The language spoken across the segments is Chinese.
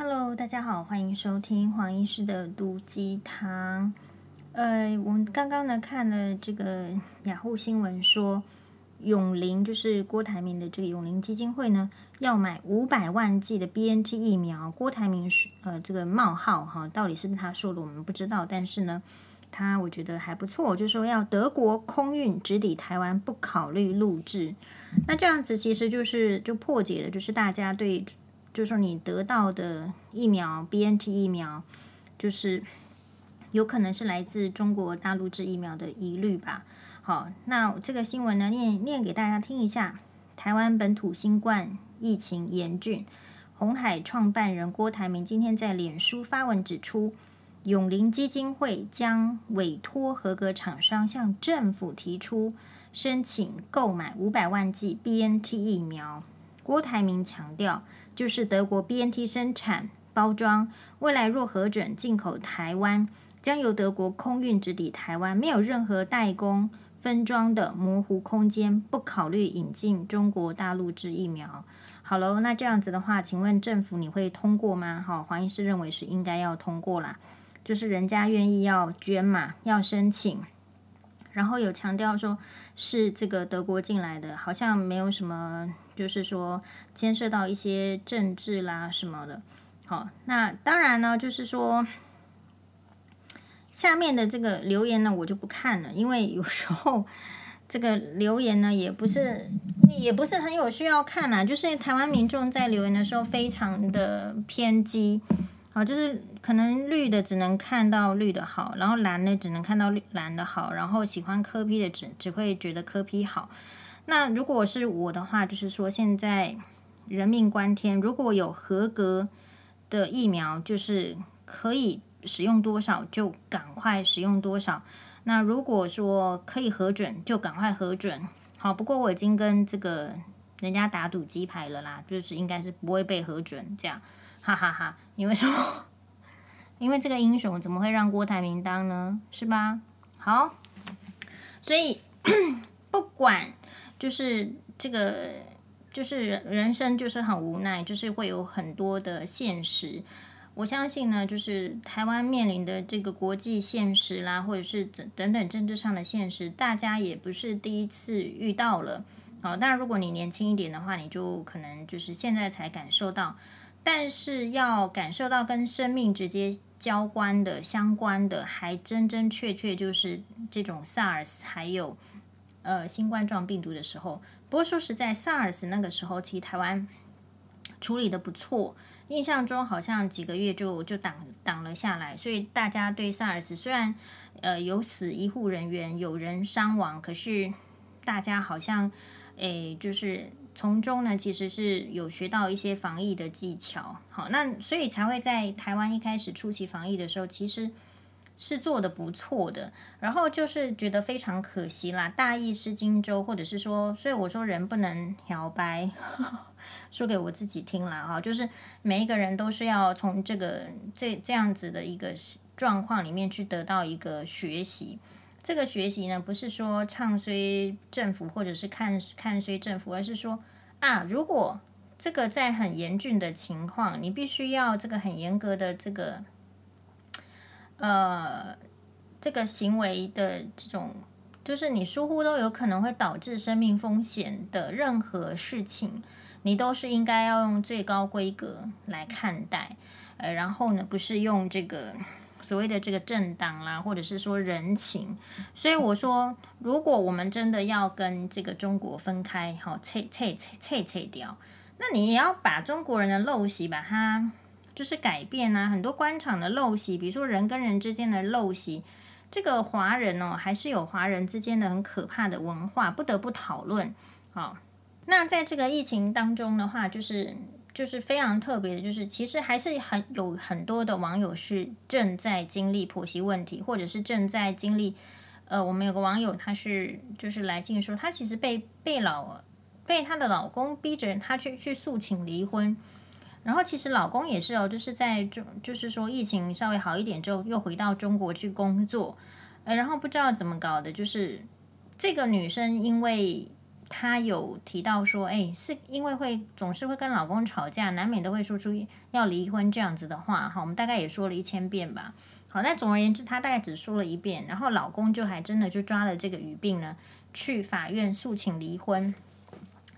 Hello，大家好，欢迎收听黄医师的毒鸡汤。呃，我们刚刚呢看了这个雅虎新闻说，永龄就是郭台铭的这个永龄基金会呢，要买五百万剂的 BNT 疫苗。郭台铭是呃这个冒号哈，到底是不是他说的，我们不知道。但是呢，他我觉得还不错，就说要德国空运直抵台湾，不考虑录制。那这样子其实就是就破解了，就是大家对，就是说你得到的疫苗 BNT 疫苗，就是有可能是来自中国大陆制疫苗的疑虑吧。好，那这个新闻呢，念念给大家听一下。台湾本土新冠疫情严峻，红海创办人郭台铭今天在脸书发文指出，永龄基金会将委托合格厂商向政府提出申请购买五百万剂 BNT 疫苗。郭台铭强调，就是德国 BNT 生产包装，未来若核准进口台湾，将由德国空运直抵台湾，没有任何代工。分装的模糊空间，不考虑引进中国大陆制疫苗。好喽，那这样子的话，请问政府你会通过吗？好，黄医师认为是应该要通过啦，就是人家愿意要捐嘛，要申请，然后有强调说是这个德国进来的，好像没有什么，就是说牵涉到一些政治啦什么的。好，那当然呢，就是说。下面的这个留言呢，我就不看了，因为有时候这个留言呢，也不是也不是很有需要看啊。就是台湾民众在留言的时候非常的偏激，啊，就是可能绿的只能看到绿的好，然后蓝的只能看到绿蓝的好，然后喜欢柯 P 的只只会觉得柯 P 好。那如果是我的话，就是说现在人命关天，如果有合格的疫苗，就是可以。使用多少就赶快使用多少。那如果说可以核准，就赶快核准。好，不过我已经跟这个人家打赌鸡排了啦，就是应该是不会被核准这样，哈哈哈哈。因为什么？因为这个英雄怎么会让郭台铭当呢？是吧？好，所以 不管就是这个，就是人生就是很无奈，就是会有很多的现实。我相信呢，就是台湾面临的这个国际现实啦，或者是等等等政治上的现实，大家也不是第一次遇到了。好，但如果你年轻一点的话，你就可能就是现在才感受到。但是要感受到跟生命直接交关的、相关的，还真真确确就是这种 SARS 还有呃新冠状病毒的时候。不过说实在，SARS 那个时候其实台湾处理的不错。印象中好像几个月就就挡挡了下来，所以大家对 SARS 虽然呃有死医护人员，有人伤亡，可是大家好像诶就是从中呢其实是有学到一些防疫的技巧。好，那所以才会在台湾一开始初期防疫的时候，其实。是做的不错的，然后就是觉得非常可惜啦，大意失荆州，或者是说，所以我说人不能摇摆，说给我自己听啦。哈，就是每一个人都是要从这个这这样子的一个状况里面去得到一个学习。这个学习呢，不是说唱衰政府或者是看看衰政府，而是说啊，如果这个在很严峻的情况，你必须要这个很严格的这个。呃，这个行为的这种，就是你疏忽都有可能会导致生命风险的任何事情，你都是应该要用最高规格来看待。呃，然后呢，不是用这个所谓的这个政党啦，或者是说人情。所以我说，如果我们真的要跟这个中国分开，好，拆拆拆拆拆掉，那你也要把中国人的陋习把它。就是改变啊，很多官场的陋习，比如说人跟人之间的陋习，这个华人哦，还是有华人之间的很可怕的文化，不得不讨论。好，那在这个疫情当中的话，就是就是非常特别的，就是其实还是很有很多的网友是正在经历婆媳问题，或者是正在经历。呃，我们有个网友，他是就是来信说，他其实被被老被他的老公逼着他去去诉请离婚。然后其实老公也是哦，就是在中，就是说疫情稍微好一点之后，又回到中国去工作，呃，然后不知道怎么搞的，就是这个女生因为她有提到说，哎，是因为会总是会跟老公吵架，难免都会说出要离婚这样子的话。哈，我们大概也说了一千遍吧。好，那总而言之，她大概只说了一遍，然后老公就还真的就抓了这个语病呢，去法院诉请离婚。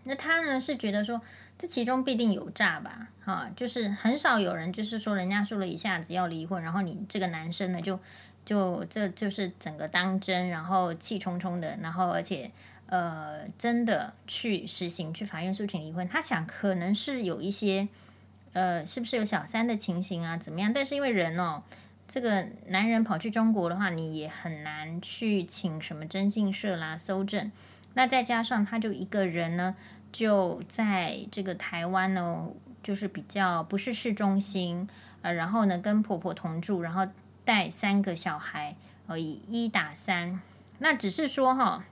那她呢是觉得说，这其中必定有诈吧？哈，就是很少有人就是说人家说了一下子要离婚，然后你这个男生呢就就这就是整个当真，然后气冲冲的，然后而且呃真的去实行去法院诉请离婚。他想可能是有一些呃是不是有小三的情形啊？怎么样？但是因为人哦。这个男人跑去中国的话，你也很难去请什么征信社啦搜证。那再加上他就一个人呢，就在这个台湾呢，就是比较不是市中心，呃，然后呢跟婆婆同住，然后带三个小孩，呃，以一打三。那只是说哈，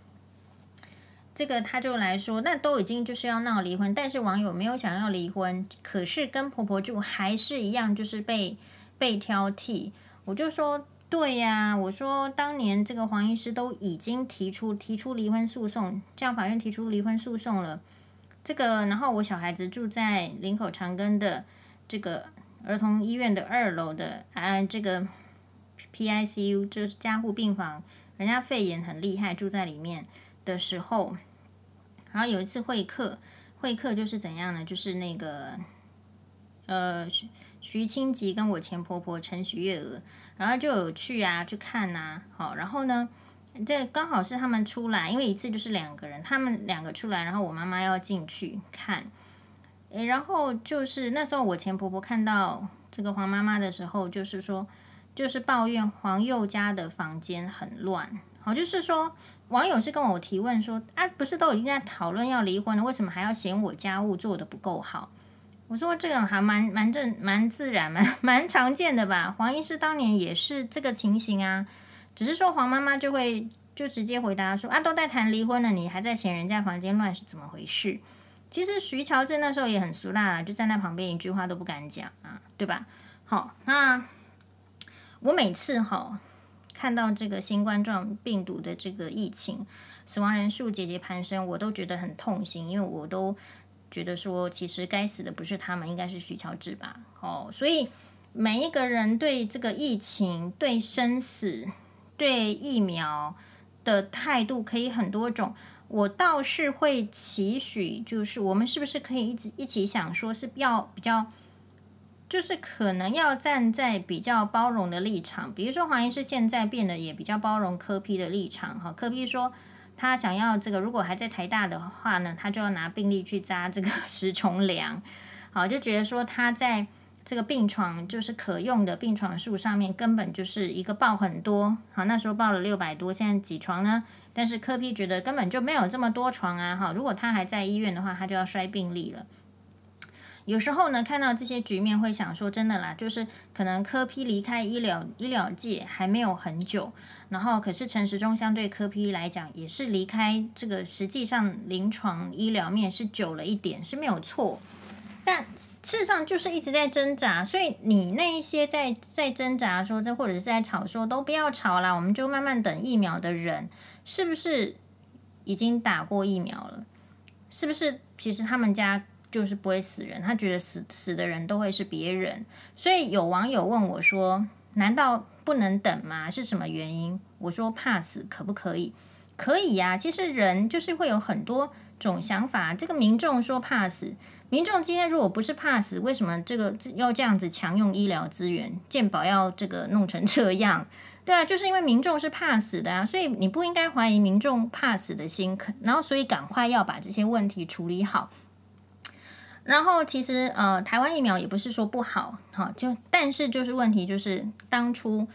这个他就来说，那都已经就是要闹离婚，但是网友没有想要离婚，可是跟婆婆住还是一样，就是被被挑剔。我就说对呀，我说当年这个黄医师都已经提出提出离婚诉讼，向法院提出离婚诉讼了。这个，然后我小孩子住在林口长庚的这个儿童医院的二楼的啊，这个 PICU 就是加护病房，人家肺炎很厉害，住在里面的时候，然后有一次会客，会客就是怎样呢？就是那个呃。徐徐清吉跟我前婆婆陈徐月娥，然后就有去啊，去看呐，好，然后呢，这刚好是他们出来，因为一次就是两个人，他们两个出来，然后我妈妈要进去看，诶，然后就是那时候我前婆婆看到这个黄妈妈的时候，就是说，就是抱怨黄宥嘉的房间很乱，好，就是说网友是跟我提问说，啊，不是都已经在讨论要离婚了，为什么还要嫌我家务做得不够好？我说这个还蛮蛮正蛮自然蛮蛮常见的吧？黄医师当年也是这个情形啊，只是说黄妈妈就会就直接回答说啊，都在谈离婚了，你还在嫌人家房间乱是怎么回事？其实徐乔治那时候也很俗辣了，就站在旁边一句话都不敢讲啊，对吧？好，那我每次哈看到这个新冠状病毒的这个疫情，死亡人数节节攀升，我都觉得很痛心，因为我都。觉得说，其实该死的不是他们，应该是徐乔治吧？哦，所以每一个人对这个疫情、对生死、对疫苗的态度可以很多种。我倒是会期许，就是我们是不是可以一直一起想说，是要比较，就是可能要站在比较包容的立场。比如说黄医师现在变得也比较包容柯 P 的立场，哈，柯 P 说。他想要这个，如果还在台大的话呢，他就要拿病历去扎这个十重梁，好，就觉得说他在这个病床就是可用的病床数上面根本就是一个报很多，好，那时候报了六百多，现在几床呢？但是柯批觉得根本就没有这么多床啊，哈，如果他还在医院的话，他就要摔病历了。有时候呢，看到这些局面，会想说，真的啦，就是可能柯批离开医疗医疗界还没有很久，然后可是陈时中相对柯批来讲，也是离开这个实际上临床医疗面是久了一点，是没有错。但事实上就是一直在挣扎，所以你那一些在在挣扎说这或者是在吵说都不要吵啦，我们就慢慢等疫苗的人，是不是已经打过疫苗了？是不是其实他们家？就是不会死人，他觉得死死的人都会是别人，所以有网友问我说：“难道不能等吗？是什么原因？”我说：“怕死可不可以？可以呀。其实人就是会有很多种想法。这个民众说怕死，民众今天如果不是怕死，为什么这个要这样子强用医疗资源，健保要这个弄成这样？对啊，就是因为民众是怕死的啊，所以你不应该怀疑民众怕死的心，然后所以赶快要把这些问题处理好。”然后其实呃，台湾疫苗也不是说不好，哈就但是就是问题就是当初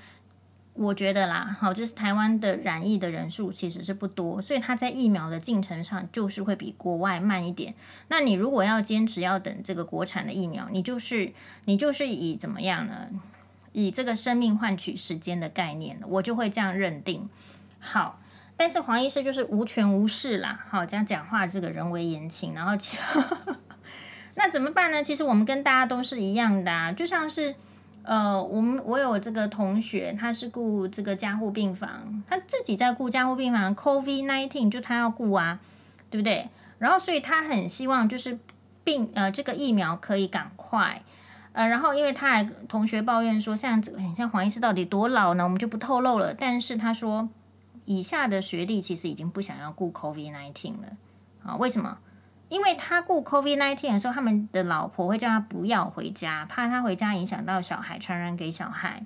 我觉得啦，好就是台湾的染疫的人数其实是不多，所以它在疫苗的进程上就是会比国外慢一点。那你如果要坚持要等这个国产的疫苗，你就是你就是以怎么样呢？以这个生命换取时间的概念，我就会这样认定。好，但是黄医师就是无权无势啦，好这样讲话这个人为言轻，然后。那怎么办呢？其实我们跟大家都是一样的啊，就像是，呃，我们我有这个同学，他是顾这个加护病房，他自己在顾加护病房，Covid nineteen 就他要顾啊，对不对？然后所以他很希望就是病呃这个疫苗可以赶快。呃，然后因为他还同学抱怨说，像这个像黄医师到底多老呢？我们就不透露了。但是他说，以下的学历其实已经不想要顾 Covid nineteen 了啊？为什么？因为他顾 COVID-19 的时候，他们的老婆会叫他不要回家，怕他回家影响到小孩，传染给小孩。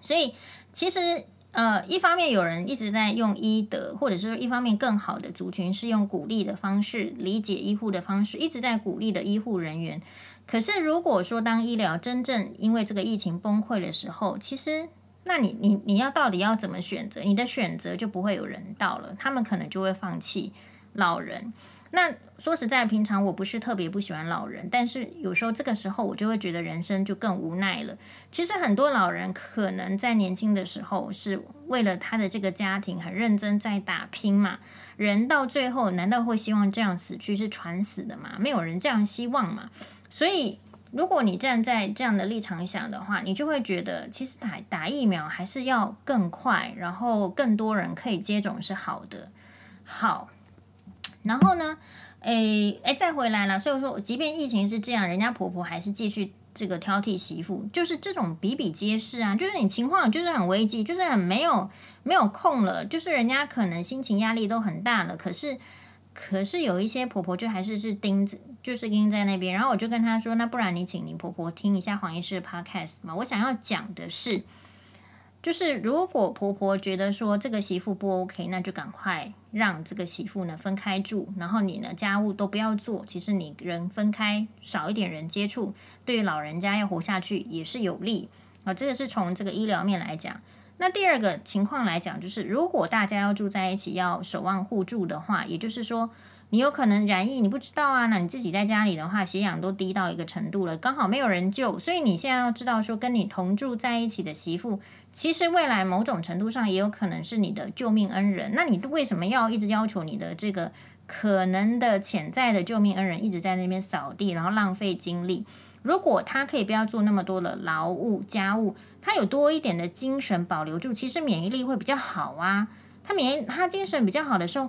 所以其实呃，一方面有人一直在用医德，或者是一方面更好的族群是用鼓励的方式，理解医护的方式，一直在鼓励的医护人员。可是，如果说当医疗真正因为这个疫情崩溃的时候，其实，那你你你要到底要怎么选择？你的选择就不会有人道了，他们可能就会放弃老人。那说实在，平常我不是特别不喜欢老人，但是有时候这个时候我就会觉得人生就更无奈了。其实很多老人可能在年轻的时候是为了他的这个家庭很认真在打拼嘛。人到最后难道会希望这样死去是传死的吗？没有人这样希望嘛。所以，如果你站在这样的立场想的话，你就会觉得，其实打打疫苗还是要更快，然后更多人可以接种是好的。好，然后呢，诶诶，再回来了。所以说，即便疫情是这样，人家婆婆还是继续这个挑剔媳妇，就是这种比比皆是啊。就是你情况就是很危机，就是很没有没有空了，就是人家可能心情压力都很大了，可是。可是有一些婆婆就还是是钉子，就是钉在那边。然后我就跟她说：“那不然你请你婆婆听一下黄医师的 podcast 嘛。”我想要讲的是，就是如果婆婆觉得说这个媳妇不 OK，那就赶快让这个媳妇呢分开住，然后你呢家务都不要做。其实你人分开，少一点人接触，对于老人家要活下去也是有利啊。这个是从这个医疗面来讲。那第二个情况来讲，就是如果大家要住在一起，要守望互助的话，也就是说，你有可能染疫，你不知道啊。那你自己在家里的话，血氧都低到一个程度了，刚好没有人救，所以你现在要知道说，跟你同住在一起的媳妇，其实未来某种程度上也有可能是你的救命恩人。那你为什么要一直要求你的这个可能的潜在的救命恩人一直在那边扫地，然后浪费精力？如果他可以不要做那么多的劳务家务，他有多一点的精神保留住，其实免疫力会比较好啊。他免他精神比较好的时候，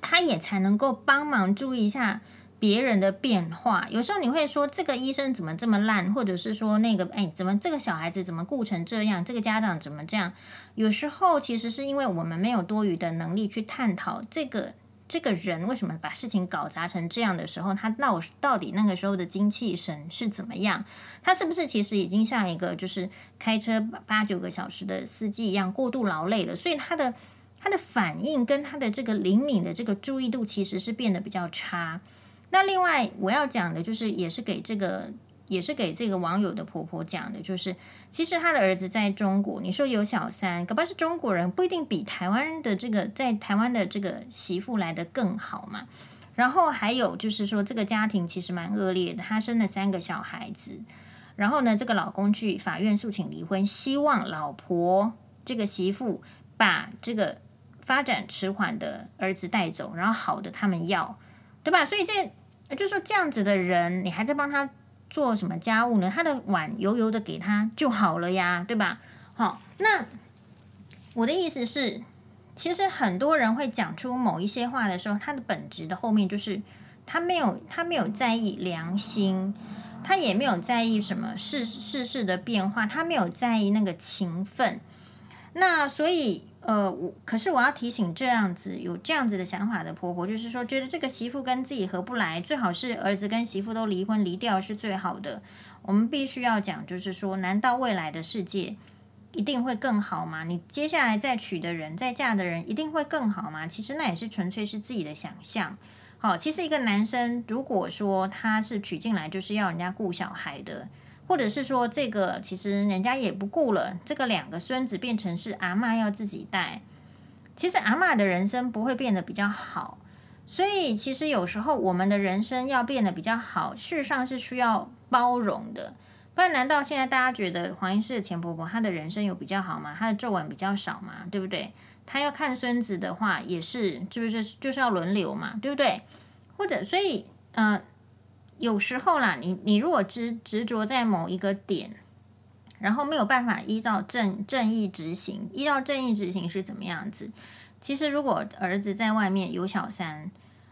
他也才能够帮忙注意一下别人的变化。有时候你会说这个医生怎么这么烂，或者是说那个哎，怎么这个小孩子怎么顾成这样，这个家长怎么这样？有时候其实是因为我们没有多余的能力去探讨这个。这个人为什么把事情搞砸成这样的时候，他到到底那个时候的精气神是怎么样？他是不是其实已经像一个就是开车八九个小时的司机一样过度劳累了？所以他的他的反应跟他的这个灵敏的这个注意度其实是变得比较差。那另外我要讲的就是，也是给这个。也是给这个网友的婆婆讲的，就是其实他的儿子在中国，你说有小三，可不是中国人不一定比台湾的这个在台湾的这个媳妇来得更好嘛。然后还有就是说，这个家庭其实蛮恶劣的，他生了三个小孩子，然后呢，这个老公去法院诉请离婚，希望老婆这个媳妇把这个发展迟缓的儿子带走，然后好的他们要，对吧？所以这就说这样子的人，你还在帮他。做什么家务呢？他的碗油油的给他就好了呀，对吧？好，那我的意思是，其实很多人会讲出某一些话的时候，他的本质的后面就是他没有他没有在意良心，他也没有在意什么世世事的变化，他没有在意那个情分。那所以。呃，我可是我要提醒这样子有这样子的想法的婆婆，就是说觉得这个媳妇跟自己合不来，最好是儿子跟媳妇都离婚离掉是最好的。我们必须要讲，就是说，难道未来的世界一定会更好吗？你接下来再娶的人、再嫁的人一定会更好吗？其实那也是纯粹是自己的想象。好，其实一个男生如果说他是娶进来就是要人家顾小孩的。或者是说，这个其实人家也不顾了，这个两个孙子变成是阿嬷要自己带，其实阿嬷的人生不会变得比较好，所以其实有时候我们的人生要变得比较好，事实上是需要包容的。不然，难道现在大家觉得黄医师的前婆婆她的人生有比较好吗？她的皱纹比较少吗？对不对？她要看孙子的话，也是就是就是要轮流嘛，对不对？或者所以，嗯、有时候啦，你你如果执执着在某一个点，然后没有办法依照正正义执行，依照正义执行是怎么样子？其实如果儿子在外面有小三，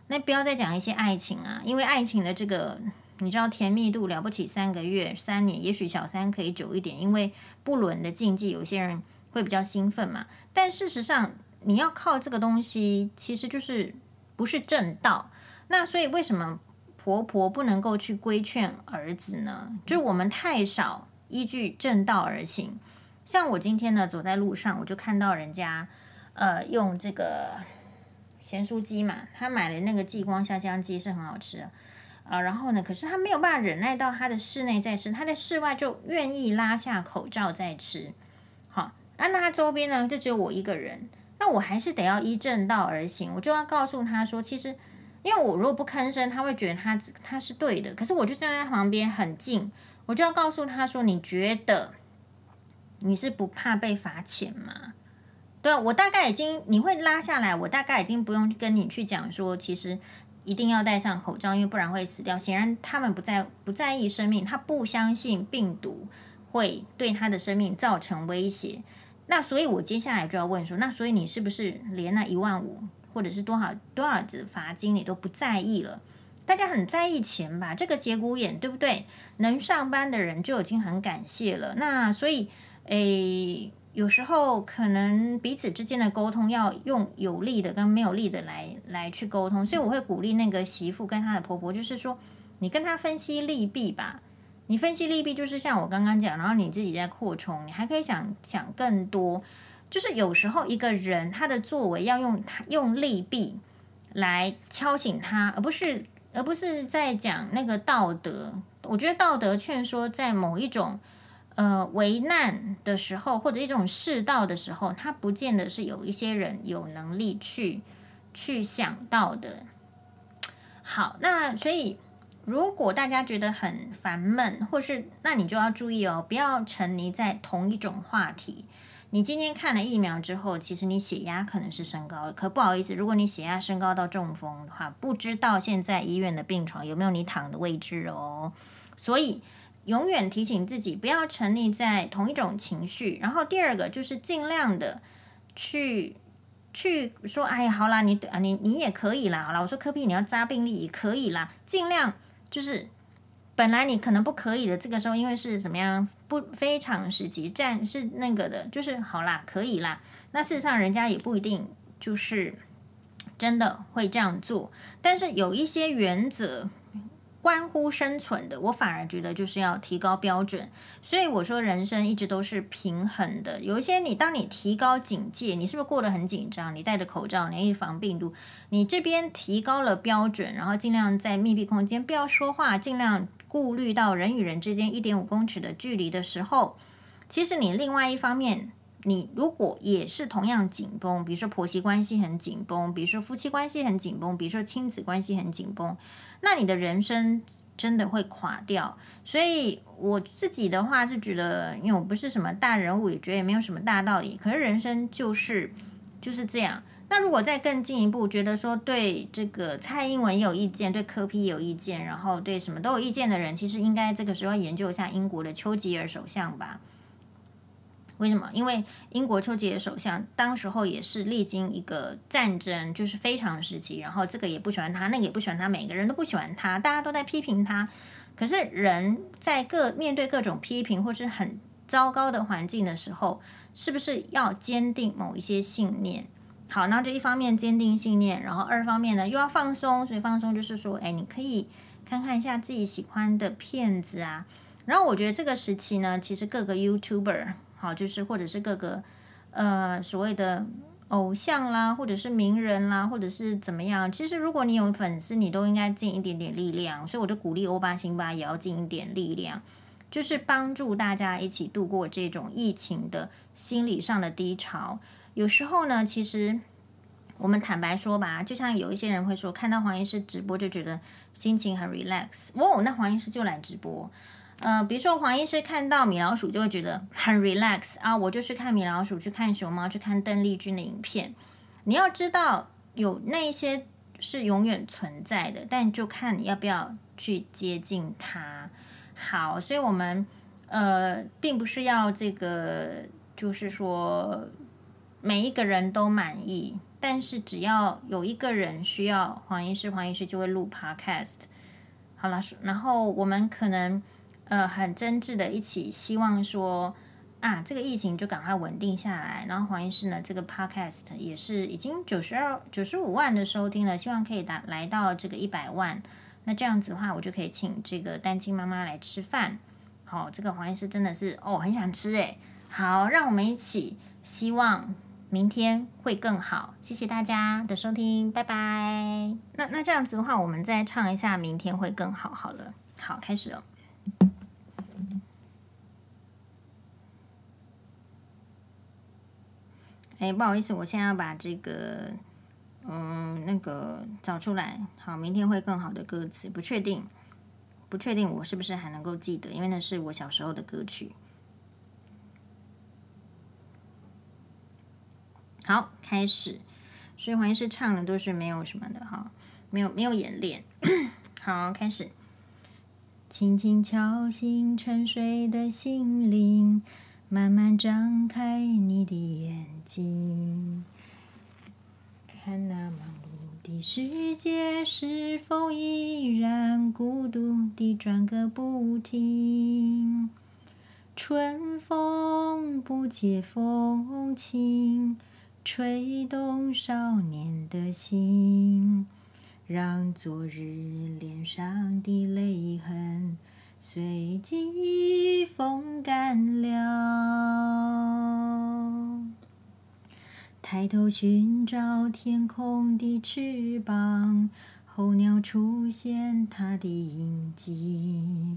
那不要再讲一些爱情啊，因为爱情的这个，你知道甜蜜度了不起三个月、三年，也许小三可以久一点，因为不伦的禁忌，有些人会比较兴奋嘛。但事实上，你要靠这个东西，其实就是不是正道。那所以为什么婆婆不能够去规劝儿子呢？就是我们太少依据正道而行。像我今天呢，走在路上，我就看到人家呃用这个咸酥鸡嘛，他买了那个继光香香鸡是很好吃的啊，然后呢，可是他没有办法忍耐到他的室内在吃，他在室外就愿意拉下口罩在吃。好，那他周边呢就只有我一个人，那我还是得要依正道而行，我就要告诉他说，其实因为我如果不吭声，他会觉得他他是对的，可是我就站在旁边很近，我就要告诉他说，你觉得？你是不怕被罚钱吗？对，我大概已经你会拉下来，我大概已经不用跟你去讲说，其实一定要戴上口罩，因为不然会死掉。显然他们不在不在意生命，他不相信病毒会对他的生命造成威胁。那所以，我接下来就要问说，那所以你是不是连那一万五或者是多少多少的罚金你都不在意了？大家很在意钱吧？这个节骨眼对不对？能上班的人就已经很感谢了。那所以。诶，有时候可能彼此之间的沟通要用有利的跟没有利的来来去沟通，所以我会鼓励那个媳妇跟她的婆婆，就是说你跟她分析利弊吧。你分析利弊就是像我刚刚讲，然后你自己在扩充，你还可以想想更多。就是有时候一个人他的作为要用他用利弊来敲醒他，而不是而不是在讲那个道德。我觉得道德劝说在某一种。呃，危难的时候，或者一种世道的时候，他不见得是有一些人有能力去去想到的。好，那所以如果大家觉得很烦闷，或是那你就要注意哦，不要沉溺在同一种话题。你今天看了疫苗之后，其实你血压可能是升高了，可不好意思，如果你血压升高到中风的话，不知道现在医院的病床有没有你躺的位置哦。所以。永远提醒自己不要沉溺在同一种情绪，然后第二个就是尽量的去去说，哎呀，好啦，你啊，你你也可以啦，好啦，我说科比你要扎病历也可以啦，尽量就是本来你可能不可以的，这个时候因为是怎么样不非常时期战是那个的，就是好啦，可以啦。那事实上人家也不一定就是真的会这样做，但是有一些原则。关乎生存的，我反而觉得就是要提高标准。所以我说，人生一直都是平衡的。有一些你，当你提高警戒，你是不是过得很紧张？你戴着口罩，你预防病毒，你这边提高了标准，然后尽量在密闭空间不要说话，尽量顾虑到人与人之间一点五公尺的距离的时候，其实你另外一方面。你如果也是同样紧绷，比如说婆媳关系很紧绷，比如说夫妻关系很紧绷，比如说亲子关系很紧绷，那你的人生真的会垮掉。所以我自己的话是觉得，因为我不是什么大人物，也觉得也没有什么大道理。可是人生就是就是这样。那如果再更进一步，觉得说对这个蔡英文有意见，对柯 P 有意见，然后对什么都有意见的人，其实应该这个时候研究一下英国的丘吉尔首相吧。为什么？因为英国丘吉尔首相当时候也是历经一个战争，就是非常时期，然后这个也不喜欢他，那个也不喜欢他，每个人都不喜欢他，大家都在批评他。可是人在各面对各种批评或是很糟糕的环境的时候，是不是要坚定某一些信念？好，那就一方面坚定信念，然后二方面呢又要放松，所以放松就是说，哎，你可以看看一下自己喜欢的片子啊。然后我觉得这个时期呢，其实各个 YouTuber。好，就是或者是各个呃所谓的偶像啦，或者是名人啦，或者是怎么样。其实如果你有粉丝，你都应该尽一点点力量。所以我就鼓励欧巴辛巴也要尽一点力量，就是帮助大家一起度过这种疫情的心理上的低潮。有时候呢，其实我们坦白说吧，就像有一些人会说，看到黄医师直播就觉得心情很 relax。哦，那黄医师就来直播。呃，比如说黄医师看到米老鼠就会觉得很 relax 啊，我就是看米老鼠，去看熊猫，去看邓丽君的影片。你要知道，有那些是永远存在的，但就看你要不要去接近它。好，所以我们呃，并不是要这个，就是说每一个人都满意，但是只要有一个人需要黄医师，黄医师就会录 podcast。好了，然后我们可能呃很真挚的一起希望说啊，这个疫情就赶快稳定下来。然后黄医师呢，这个 podcast 也是已经九十二、九十五万的收听了，希望可以达来到这个一百万。那这样子的话，我就可以请这个单亲妈妈来吃饭。好，这个黄医师真的是哦，很想吃诶。好，让我们一起希望明天会更好。谢谢大家的收听，拜拜。那那这样子的话，我们再唱一下《明天会更好》好了。好，开始了。哎，不好意思，我现在要把这个。嗯，那个找出来，好，明天会更好的歌词，不确定，不确定我是不是还能够记得，因为那是我小时候的歌曲。好，开始，所以黄医师唱的都是没有什么的哈，没有没有演练。好，开始，轻轻敲醒沉睡的心灵，慢慢张开你的眼睛。看那忙碌的世界，是否依然孤独地转个不停？春风不解风情，吹动少年的心，让昨日脸上的泪痕随季风干了。抬头寻找天空的翅膀，候鸟出现它的印记，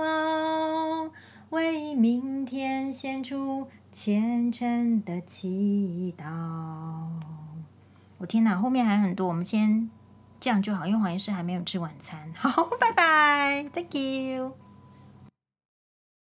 为明天献出虔诚的祈祷。我天哪，后面还很多，我们先这样就好，因为黄医师还没有吃晚餐。好，拜拜，Thank you。